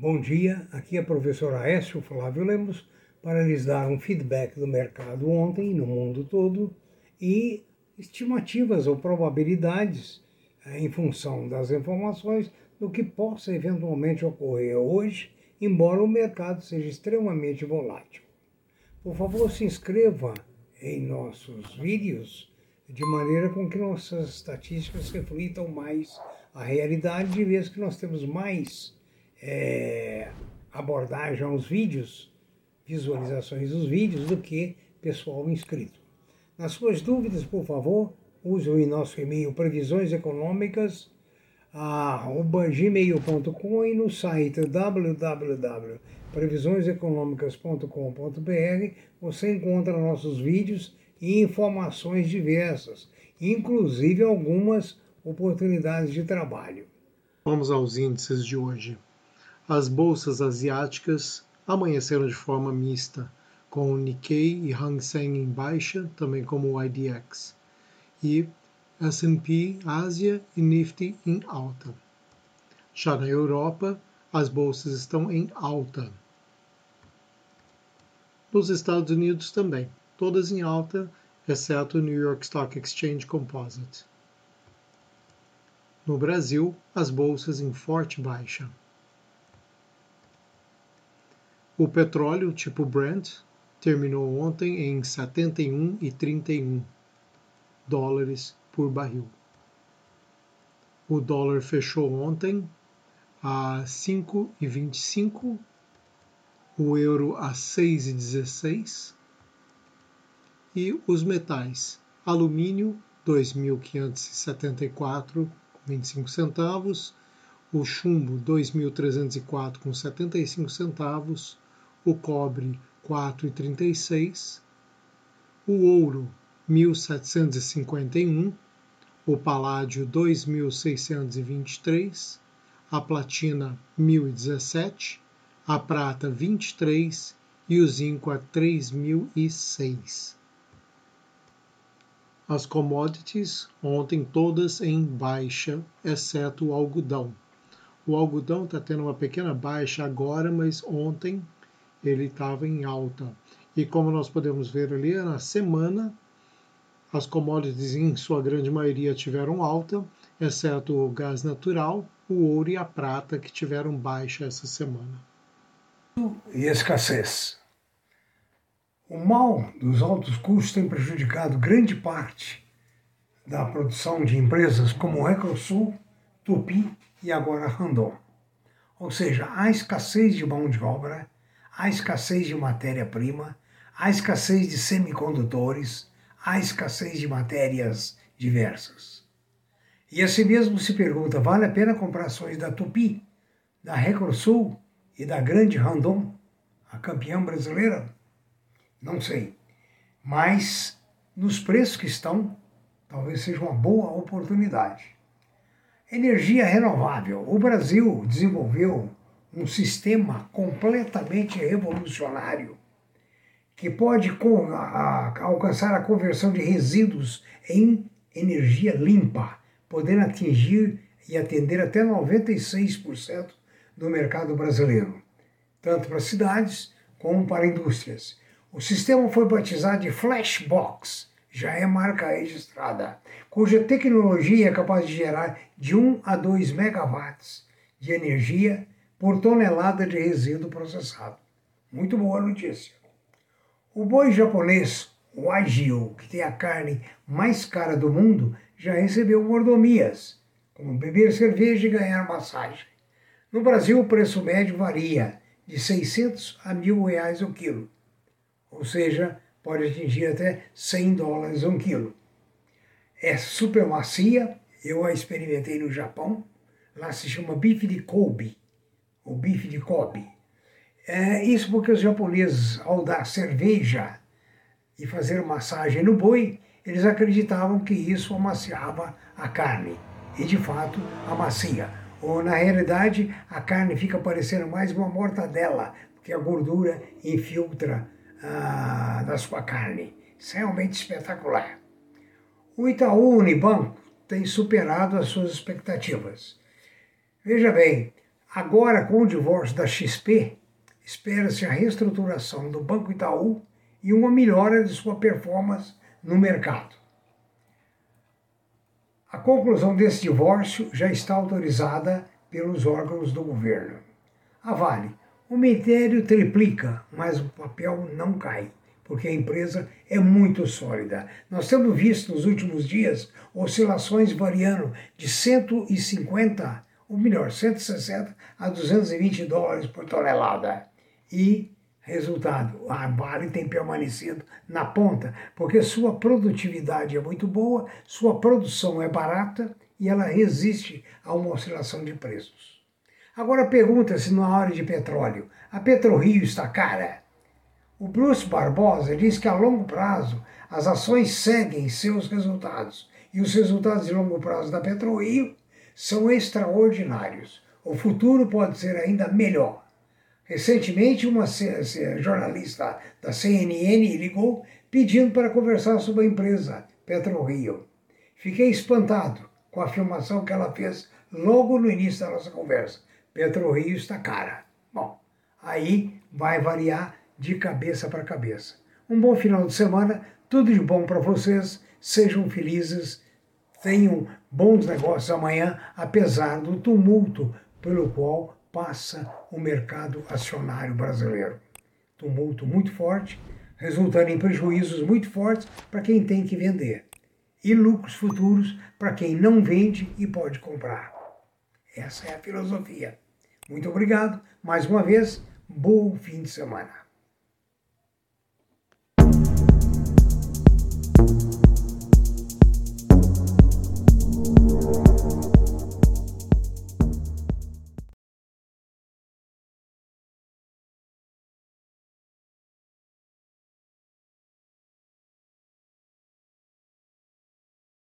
Bom dia, aqui é o professor Aécio Flávio Lemos para lhes dar um feedback do mercado ontem no mundo todo e estimativas ou probabilidades eh, em função das informações do que possa eventualmente ocorrer hoje, embora o mercado seja extremamente volátil. Por favor, se inscreva em nossos vídeos de maneira com que nossas estatísticas reflitam mais a realidade, de vez que nós temos mais é, abordagem aos vídeos, visualizações dos vídeos, do que pessoal inscrito. Nas suas dúvidas, por favor, use o nosso e-mail previsioneseconômicas@gmail.com e no site www.previsioneseconomicas.com.br você encontra nossos vídeos e informações diversas, inclusive algumas oportunidades de trabalho. Vamos aos índices de hoje. As bolsas asiáticas amanheceram de forma mista, com o Nikkei e Hang Seng em baixa, também como o IDX, e S&P Ásia e Nifty em alta. Já na Europa, as bolsas estão em alta. Nos Estados Unidos também, todas em alta, exceto o New York Stock Exchange Composite. No Brasil, as bolsas em forte baixa. O petróleo tipo Brent terminou ontem em 71,31 dólares por barril. O dólar fechou ontem a 5,25, o euro a 6,16 e os metais: alumínio 2.574 25 centavos, o chumbo 2.304 com 75 centavos, o cobre 4,36, o ouro 1.751, o paládio 2.623, a platina 1.017, a prata 23 e o zinco a 3.006. As commodities ontem todas em baixa, exceto o algodão. O algodão está tendo uma pequena baixa agora, mas ontem ele estava em alta. E como nós podemos ver ali, na semana, as commodities em sua grande maioria tiveram alta, exceto o gás natural, o ouro e a prata que tiveram baixa essa semana. E escassez. O mal dos altos custos tem prejudicado grande parte da produção de empresas como Ecosul, Tupi e agora Randon. Ou seja, há escassez de mão de obra, há escassez de matéria-prima, há escassez de semicondutores, há escassez de matérias diversas. E assim mesmo se pergunta, vale a pena comprar ações da Tupi, da Recosul e da Grande Randon, a campeã brasileira? não sei. Mas nos preços que estão, talvez seja uma boa oportunidade. Energia renovável. O Brasil desenvolveu um sistema completamente revolucionário que pode alcançar a conversão de resíduos em energia limpa, podendo atingir e atender até 96% do mercado brasileiro, tanto para cidades como para indústrias. O sistema foi batizado de Flashbox, já é marca registrada, cuja tecnologia é capaz de gerar de 1 a 2 megawatts de energia por tonelada de resíduo processado. Muito boa notícia. O boi japonês, o Wagyu, que tem a carne mais cara do mundo, já recebeu mordomias, como beber cerveja e ganhar massagem. No Brasil, o preço médio varia de 600 a mil reais o quilo ou seja, pode atingir até 100 dólares um quilo. É super macia, eu a experimentei no Japão, lá se chama bife de Kobe, ou bife de Kobe. É isso porque os japoneses, ao dar cerveja e fazer massagem no boi, eles acreditavam que isso amaciava a carne. E de fato amacia. Ou na realidade a carne fica parecendo mais uma mortadela, porque a gordura infiltra ah, da sua carne. Isso é realmente espetacular. O Itaú Unibanco tem superado as suas expectativas. Veja bem, Agora, com o divórcio da XP, espera-se a reestruturação do Banco Itaú e uma melhora de sua performance no mercado. A conclusão desse divórcio já está autorizada pelos órgãos do governo. A Vale, o metério triplica, mas o papel não cai, porque a empresa é muito sólida. Nós temos visto nos últimos dias oscilações variando de 150, ou melhor, 160 a 220 dólares por tonelada. E Resultado, a Vale tem permanecido na ponta, porque sua produtividade é muito boa, sua produção é barata e ela resiste a uma oscilação de preços. Agora pergunta-se na hora de petróleo, a PetroRio está cara? O Bruce Barbosa diz que a longo prazo as ações seguem seus resultados e os resultados de longo prazo da PetroRio são extraordinários. O futuro pode ser ainda melhor. Recentemente, uma jornalista da CNN ligou pedindo para conversar sobre a empresa PetroRio. Fiquei espantado com a afirmação que ela fez logo no início da nossa conversa. PetroRio está cara. Bom, aí vai variar de cabeça para cabeça. Um bom final de semana, tudo de bom para vocês, sejam felizes, tenham bons negócios amanhã, apesar do tumulto pelo qual passa o mercado acionário brasileiro. Tumulto muito forte, resultando em prejuízos muito fortes para quem tem que vender e lucros futuros para quem não vende e pode comprar. Essa é a filosofia. Muito obrigado, mais uma vez, bom fim de semana.